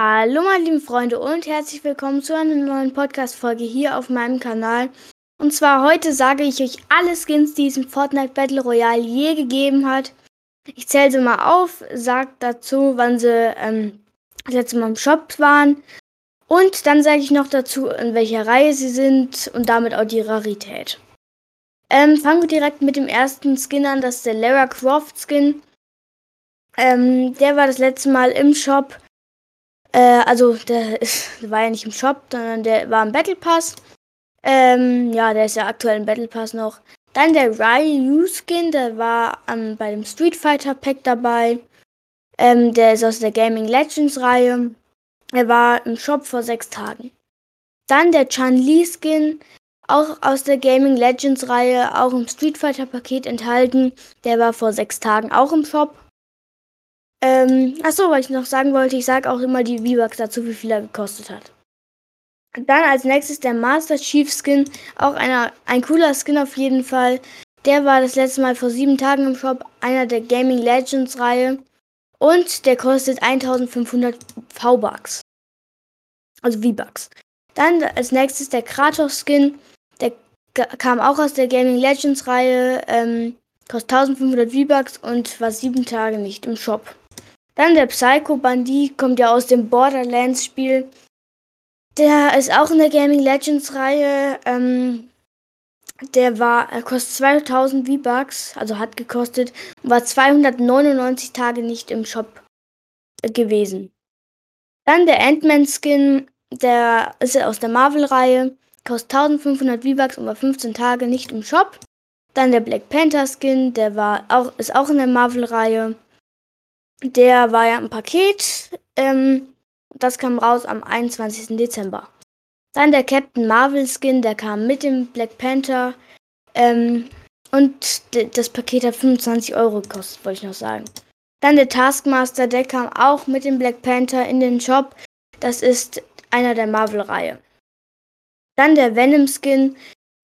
Hallo meine lieben Freunde und herzlich willkommen zu einer neuen Podcast-Folge hier auf meinem Kanal. Und zwar heute sage ich euch alle Skins, die es im Fortnite Battle Royale je gegeben hat. Ich zähle sie mal auf, sage dazu, wann sie ähm, das letzte Mal im Shop waren. Und dann sage ich noch dazu, in welcher Reihe sie sind und damit auch die Rarität. Ähm, fangen wir direkt mit dem ersten Skin an, das ist der Lara Croft Skin. Ähm, der war das letzte Mal im Shop äh, also, der, ist, der war ja nicht im Shop, sondern der war im Battle Pass. Ähm, ja, der ist ja aktuell im Battle Pass noch. Dann der Ryu Skin, der war ähm, bei dem Street Fighter Pack dabei. Ähm, der ist aus der Gaming Legends Reihe. Er war im Shop vor sechs Tagen. Dann der Chan-Li Skin, auch aus der Gaming Legends Reihe, auch im Street Fighter Paket enthalten. Der war vor sechs Tagen auch im Shop. Ähm, achso, was ich noch sagen wollte, ich sage auch immer die V-Bucks dazu, wie viel er gekostet hat. Dann als nächstes der Master Chief Skin, auch einer, ein cooler Skin auf jeden Fall. Der war das letzte Mal vor sieben Tagen im Shop, einer der Gaming Legends Reihe. Und der kostet 1500 V-Bucks. Also V-Bucks. Dann als nächstes der Kratos Skin. Der kam auch aus der Gaming Legends Reihe. Ähm, kostet 1500 V-Bucks und war sieben Tage nicht im Shop. Dann der Psycho Bandit kommt ja aus dem Borderlands Spiel. Der ist auch in der Gaming Legends Reihe. Ähm, der war, er kostet 2000 V-Bucks, also hat gekostet, und war 299 Tage nicht im Shop äh, gewesen. Dann der Ant-Man Skin, der ist aus der Marvel-Reihe, kostet 1500 V-Bucks und war 15 Tage nicht im Shop. Dann der Black Panther Skin, der war auch, ist auch in der Marvel-Reihe, der war ja im Paket. Ähm, das kam raus am 21. Dezember. Dann der Captain Marvel Skin, der kam mit dem Black Panther. Ähm, und das Paket hat 25 Euro gekostet, wollte ich noch sagen. Dann der Taskmaster, der kam auch mit dem Black Panther in den Shop. Das ist einer der Marvel-Reihe. Dann der Venom Skin,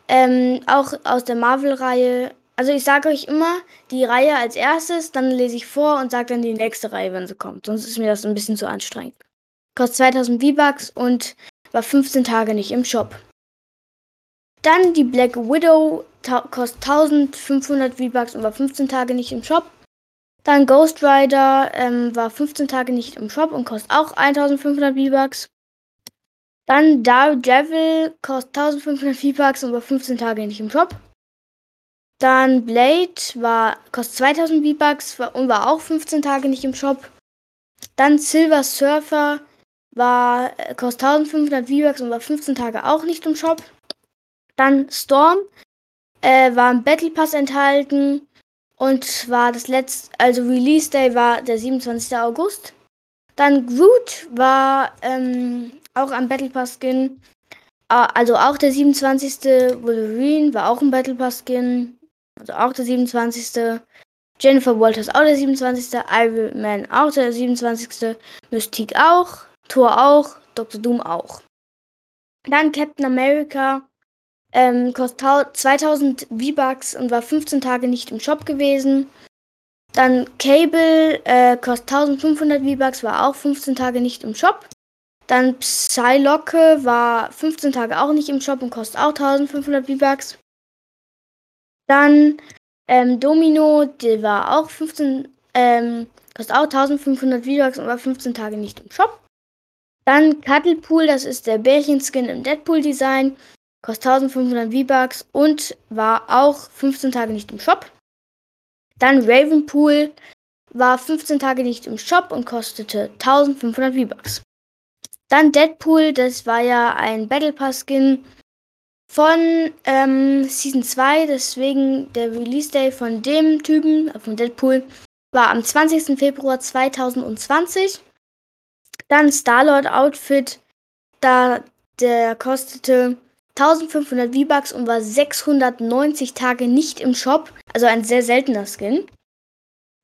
ähm, auch aus der Marvel-Reihe. Also ich sage euch immer die Reihe als erstes, dann lese ich vor und sage dann die nächste Reihe, wenn sie kommt. Sonst ist mir das ein bisschen zu anstrengend. Kostet 2000 V-Bucks und war 15 Tage nicht im Shop. Dann die Black Widow kostet 1500 V-Bucks und war 15 Tage nicht im Shop. Dann Ghost Rider ähm, war 15 Tage nicht im Shop und kostet auch 1500 V-Bucks. Dann Daredevil kostet 1500 V-Bucks und war 15 Tage nicht im Shop. Dann Blade war, kostet 2000 V-Bucks und war auch 15 Tage nicht im Shop. Dann Silver Surfer war, äh, kostet 1500 V-Bucks und war 15 Tage auch nicht im Shop. Dann Storm äh, war im Battle Pass enthalten und war das letzte, also Release Day war der 27. August. Dann Groot war ähm, auch am Battle Pass Skin. Äh, also auch der 27. Wolverine war auch ein Battle Pass Skin also auch der 27. Jennifer Walters auch der 27. Iron Man auch der 27. Mystique auch. Thor auch. Dr. Doom auch. Dann Captain America. Ähm, kostet 2000 V-Bucks und war 15 Tage nicht im Shop gewesen. Dann Cable äh, kostet 1500 V-Bucks, war auch 15 Tage nicht im Shop. Dann Psylocke war 15 Tage auch nicht im Shop und kostet auch 1500 V-Bucks. Dann ähm, Domino, der war auch 15, ähm, kostet auch 1500 V-Bucks und war 15 Tage nicht im Shop. Dann Cuddlepool, das ist der Bärchenskin im Deadpool-Design, kostet 1500 V-Bucks und war auch 15 Tage nicht im Shop. Dann Ravenpool war 15 Tage nicht im Shop und kostete 1500 V-Bucks. Dann Deadpool, das war ja ein Battle Pass Skin von ähm, Season 2, deswegen der Release Day von dem Typen, äh, von Deadpool, war am 20. Februar 2020. Dann Starlord Outfit, da der kostete 1500 V-Bucks und war 690 Tage nicht im Shop, also ein sehr seltener Skin.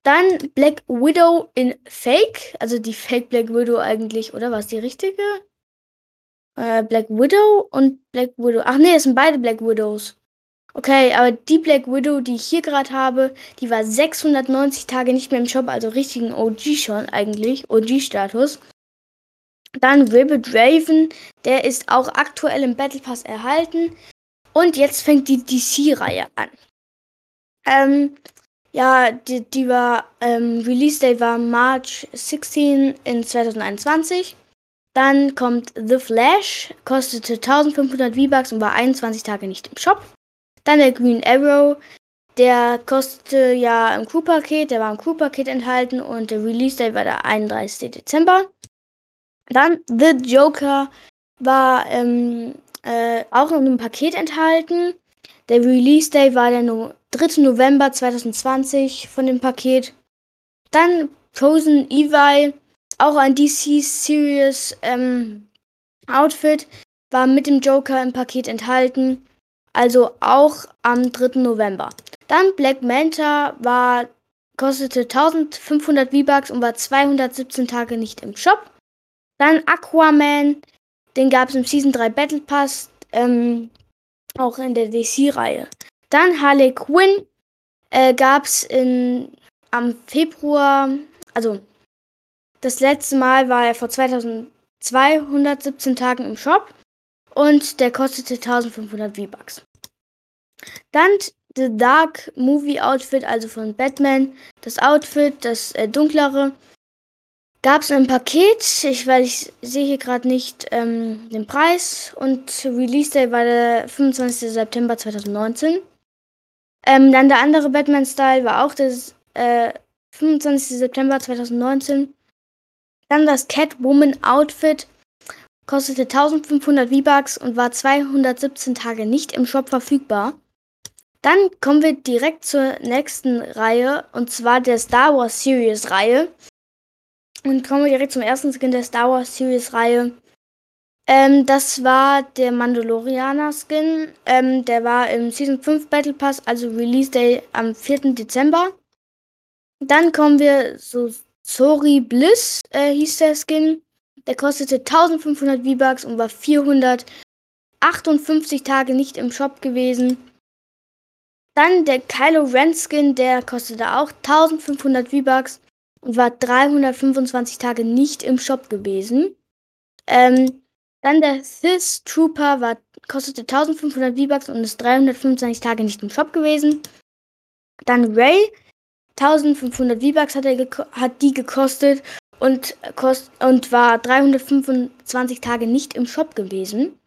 Dann Black Widow in Fake, also die Fake Black Widow eigentlich, oder war es die richtige? Äh, Black Widow und Black Widow. Ach nee, es sind beide Black Widows. Okay, aber die Black Widow, die ich hier gerade habe, die war 690 Tage nicht mehr im Shop, also richtigen OG schon eigentlich, OG-Status. Dann Ribbit Raven, der ist auch aktuell im Battle Pass erhalten. Und jetzt fängt die DC-Reihe an. Ähm, ja, die, die war, ähm, Release Date war March 16 in 2021. Dann kommt The Flash, kostete 1500 V-Bucks und war 21 Tage nicht im Shop. Dann der Green Arrow, der kostete ja im Crew-Paket, der war im Crew-Paket enthalten und der Release-Date war der 31. Dezember. Dann The Joker war ähm, äh, auch in einem Paket enthalten. Der Release-Date war der no 3. November 2020 von dem Paket. Dann Frozen Evi, auch ein DC Series ähm, Outfit, war mit dem Joker im Paket enthalten. Also auch am 3. November. Dann Black Manta war, kostete 1500 V-Bucks und war 217 Tage nicht im Shop. Dann Aquaman, den gab es im Season 3 Battle Pass, ähm, auch in der DC-Reihe. Dann Harley Quinn äh, gab es am Februar, also das letzte Mal war er vor 2217 Tagen im Shop und der kostete 1500 V-Bucks. Dann The Dark Movie Outfit, also von Batman. Das Outfit, das äh, dunklere, gab es ein Paket. Ich, weil ich sehe hier gerade nicht ähm, den Preis. Und Release Day war der 25. September 2019. Ähm, dann der andere Batman-Style war auch das äh, 25. September 2019. Dann das Catwoman-Outfit kostete 1500 V-Bucks und war 217 Tage nicht im Shop verfügbar. Dann kommen wir direkt zur nächsten Reihe und zwar der Star Wars Series Reihe. Und kommen wir direkt zum ersten Skin der Star Wars Series Reihe. Ähm, das war der Mandalorianer Skin. Ähm, der war im Season 5 Battle Pass, also Release Day am 4. Dezember. Dann kommen wir zu Sori Bliss, äh, hieß der Skin. Der kostete 1500 V-Bucks und war 458 Tage nicht im Shop gewesen. Dann der Kylo Ren Skin, der kostete auch 1500 V-Bucks und war 325 Tage nicht im Shop gewesen. Ähm, dann der Sith Trooper war, kostete 1500 V-Bucks und ist 325 Tage nicht im Shop gewesen. Dann Ray, 1500 V-Bucks hat, hat die gekostet und, kost und war 325 Tage nicht im Shop gewesen.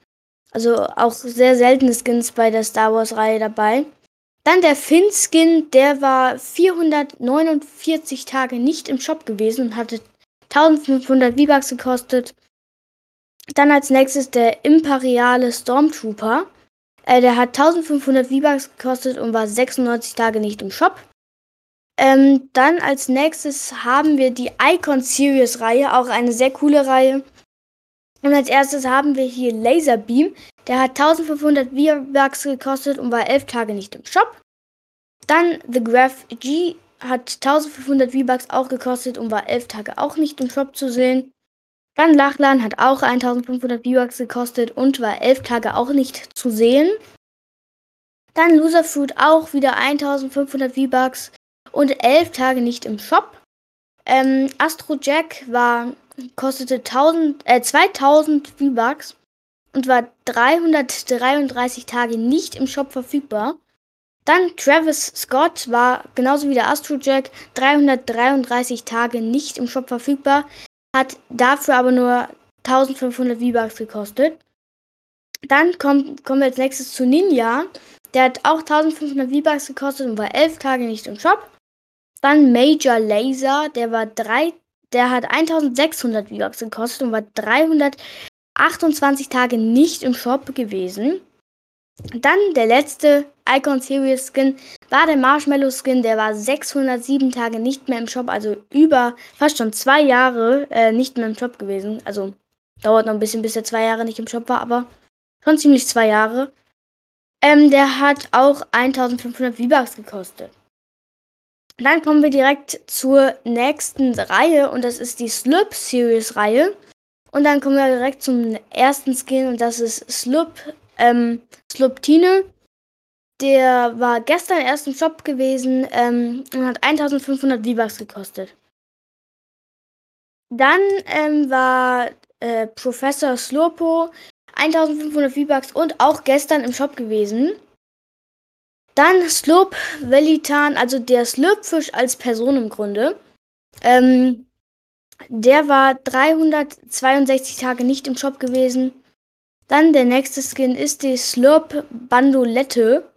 Also auch sehr seltene Skins bei der Star Wars Reihe dabei. Dann der Finn-Skin, der war 449 Tage nicht im Shop gewesen und hatte 1500 V-Bucks gekostet. Dann als nächstes der Imperiale Stormtrooper. Äh, der hat 1500 V-Bucks gekostet und war 96 Tage nicht im Shop. Ähm, dann als nächstes haben wir die Icon Series Reihe, auch eine sehr coole Reihe. Und als erstes haben wir hier Laserbeam. Der hat 1500 V-Bucks gekostet und war 11 Tage nicht im Shop. Dann The Graph G hat 1500 V-Bucks auch gekostet und war 11 Tage auch nicht im Shop zu sehen. Dann Lachlan hat auch 1500 V-Bucks gekostet und war 11 Tage auch nicht zu sehen. Dann Loser Fruit auch wieder 1500 V-Bucks und 11 Tage nicht im Shop. Ähm, Astro Jack war, kostete 1000, äh, 2000 V-Bucks und war 333 Tage nicht im Shop verfügbar. Dann Travis Scott war genauso wie der Astro Jack 333 Tage nicht im Shop verfügbar, hat dafür aber nur 1500 V-Bucks gekostet. Dann kommt, kommen wir als nächstes zu Ninja. Der hat auch 1500 V-Bucks gekostet und war 11 Tage nicht im Shop. Dann Major Laser, der war drei, der hat 1600 V-Bucks gekostet und war 328 Tage nicht im Shop gewesen. Dann der letzte Icon Series Skin war der Marshmallow Skin, der war 607 Tage nicht mehr im Shop, also über fast schon zwei Jahre äh, nicht mehr im Shop gewesen. Also dauert noch ein bisschen, bis er zwei Jahre nicht im Shop war, aber schon ziemlich zwei Jahre. Ähm, der hat auch 1500 V-Bucks gekostet. Dann kommen wir direkt zur nächsten Reihe und das ist die Slurp Series Reihe. Und dann kommen wir direkt zum ersten Skin und das ist Slurp, ähm, Slurptine. Der war gestern erst im Shop gewesen ähm, und hat 1500 V-Bucks gekostet. Dann ähm, war äh, Professor Slurpo 1500 V-Bucks und auch gestern im Shop gewesen. Dann Slurp Velitan, also der Slurpfisch als Person im Grunde. Ähm, der war 362 Tage nicht im Shop gewesen. Dann der nächste Skin ist die Slurp Bandolette.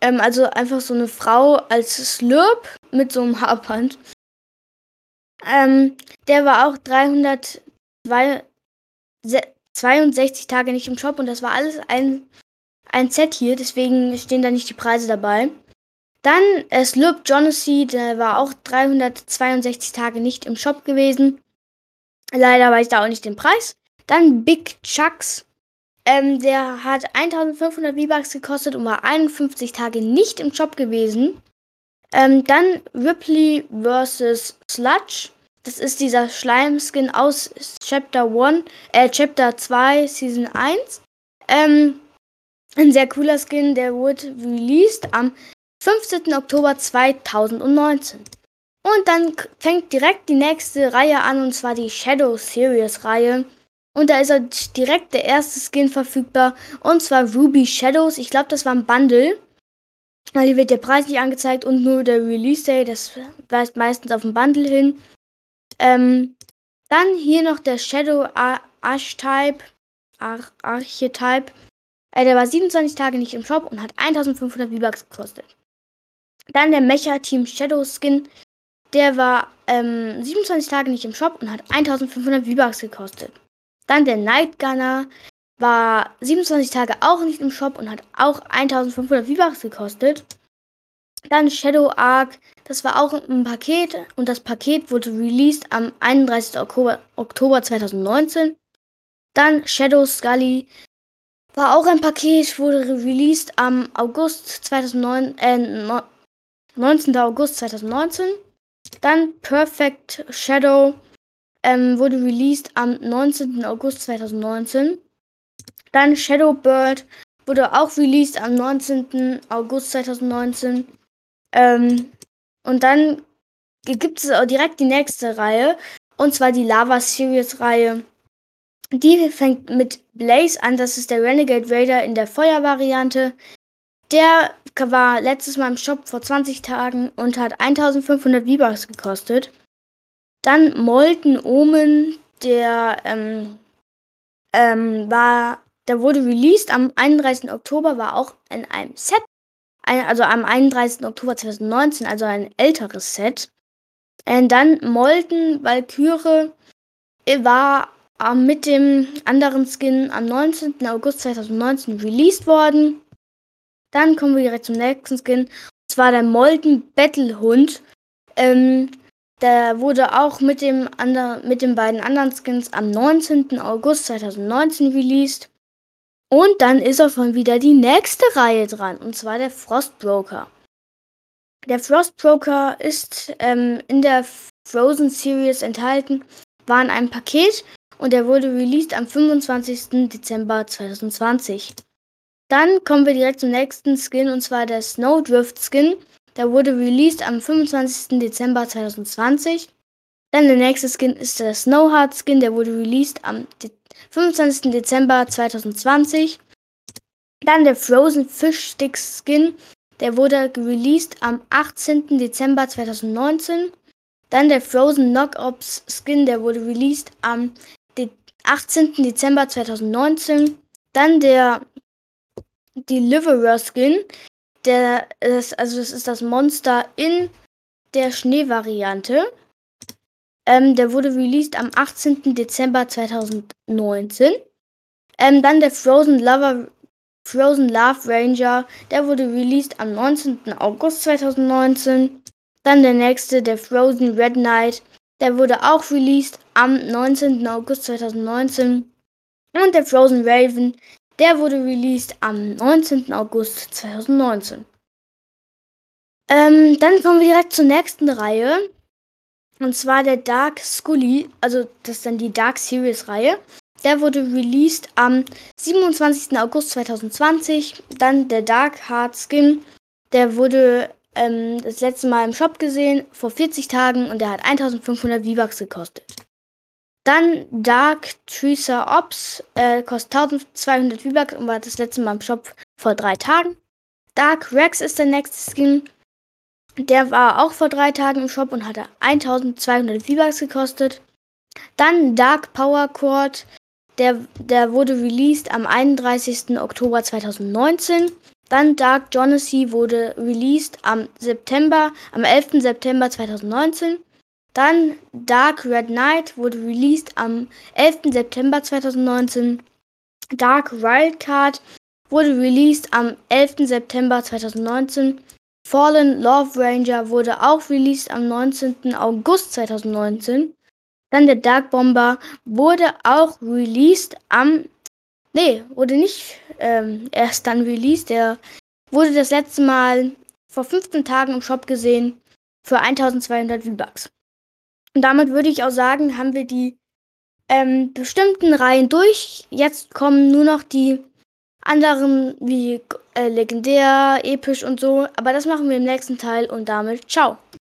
Ähm, also einfach so eine Frau als Slurp mit so einem Haarband. Ähm, der war auch 362 Tage nicht im Shop und das war alles ein, ein Set hier, deswegen stehen da nicht die Preise dabei. Dann äh, Slurp Jonassy, der war auch 362 Tage nicht im Shop gewesen. Leider weiß ich da auch nicht den Preis. Dann Big Chucks, ähm, der hat 1500 V-Bucks gekostet und war 51 Tage nicht im Shop gewesen. Ähm, dann Ripley vs. Sludge. Das ist dieser Schleimskin aus Chapter 1, äh, Chapter 2, Season 1. Ähm, ein sehr cooler Skin, der wurde released am 15. Oktober 2019. Und dann fängt direkt die nächste Reihe an, und zwar die Shadow Series Reihe. Und da ist auch direkt der erste Skin verfügbar, und zwar Ruby Shadows. Ich glaube, das war ein Bundle. Weil hier wird der Preis nicht angezeigt und nur der Release Day, das weist meistens auf ein Bundle hin. Ähm, dann hier noch der Shadow Archetype. Ar Archetype. Äh, der war 27 Tage nicht im Shop und hat 1500 V-Bucks gekostet. Dann der Mecha Team Shadow Skin. Der war ähm, 27 Tage nicht im Shop und hat 1500 V-Bucks gekostet. Dann der Night Gunner war 27 Tage auch nicht im Shop und hat auch 1500 V-Bucks gekostet. Dann Shadow Arc, das war auch ein Paket und das Paket wurde released am 31. Oktober, Oktober 2019. Dann Shadow Scully war auch ein Paket, wurde released am August 2009, äh, 19. August 2019. Dann Perfect Shadow ähm, wurde released am 19. August 2019. Dann Shadow Bird wurde auch released am 19. August 2019. Ähm, und dann gibt es auch direkt die nächste Reihe. Und zwar die Lava Series Reihe. Die fängt mit Blaze an. Das ist der Renegade Raider in der Feuervariante. Der war letztes Mal im Shop vor 20 Tagen und hat 1500 V-Bucks gekostet. Dann Molten Omen, der ähm, ähm, war, der wurde released am 31. Oktober, war auch in einem Set also am 31. Oktober 2019, also ein älteres Set. Und dann Molten Valkyrie war mit dem anderen Skin am 19. August 2019 released worden. Dann kommen wir direkt zum nächsten Skin. Und zwar der Molten Battlehund. Ähm, der wurde auch mit, dem ander, mit den beiden anderen Skins am 19. August 2019 released. Und dann ist auch schon wieder die nächste Reihe dran, und zwar der Frostbroker. Der Frostbroker ist ähm, in der Frozen Series enthalten, war in einem Paket und er wurde released am 25. Dezember 2020. Dann kommen wir direkt zum nächsten Skin und zwar der Snowdrift Skin. Der wurde released am 25. Dezember 2020. Dann der nächste Skin ist der Snowheart Skin, der wurde released am 25. Dezember 2020. Dann der Frozen Fish Stick Skin, der wurde released am 18. Dezember 2019. Dann der Frozen Knockops Skin, der wurde released am 18. Dezember 2019. Dann der Deliverer Skin, der ist, also das ist das Monster in der Schneevariante. Ähm, der wurde released am 18. Dezember 2019. Ähm, dann der Frozen Lover Frozen Love Ranger, der wurde released am 19. August 2019. Dann der nächste, der Frozen Red Knight, der wurde auch released am 19. August 2019. Und der Frozen Raven, der wurde released am 19. August 2019. Ähm, dann kommen wir direkt zur nächsten Reihe. Und zwar der Dark Scully, also das ist dann die Dark Series Reihe. Der wurde released am 27. August 2020. Dann der Dark Heart Skin. Der wurde ähm, das letzte Mal im Shop gesehen vor 40 Tagen und der hat 1500 V-Bucks gekostet. Dann Dark Tracer Ops äh, kostet 1200 V-Bucks und war das letzte Mal im Shop vor drei Tagen. Dark Rex ist der nächste Skin. Der war auch vor drei Tagen im Shop und hatte 1200 V-Bucks gekostet. Dann Dark Power Cord. Der, der wurde released am 31. Oktober 2019. Dann Dark Jonassy wurde released am September, am 11. September 2019. Dann Dark Red Knight wurde released am 11. September 2019. Dark Wildcard wurde released am 11. September 2019. Fallen Love Ranger wurde auch released am 19. August 2019. Dann der Dark Bomber wurde auch released am. Nee, wurde nicht ähm, erst dann released. Der wurde das letzte Mal vor 15 Tagen im Shop gesehen für 1200 V-Bucks. Und damit würde ich auch sagen, haben wir die ähm, bestimmten Reihen durch. Jetzt kommen nur noch die anderen wie äh, legendär, episch und so. Aber das machen wir im nächsten Teil und damit ciao.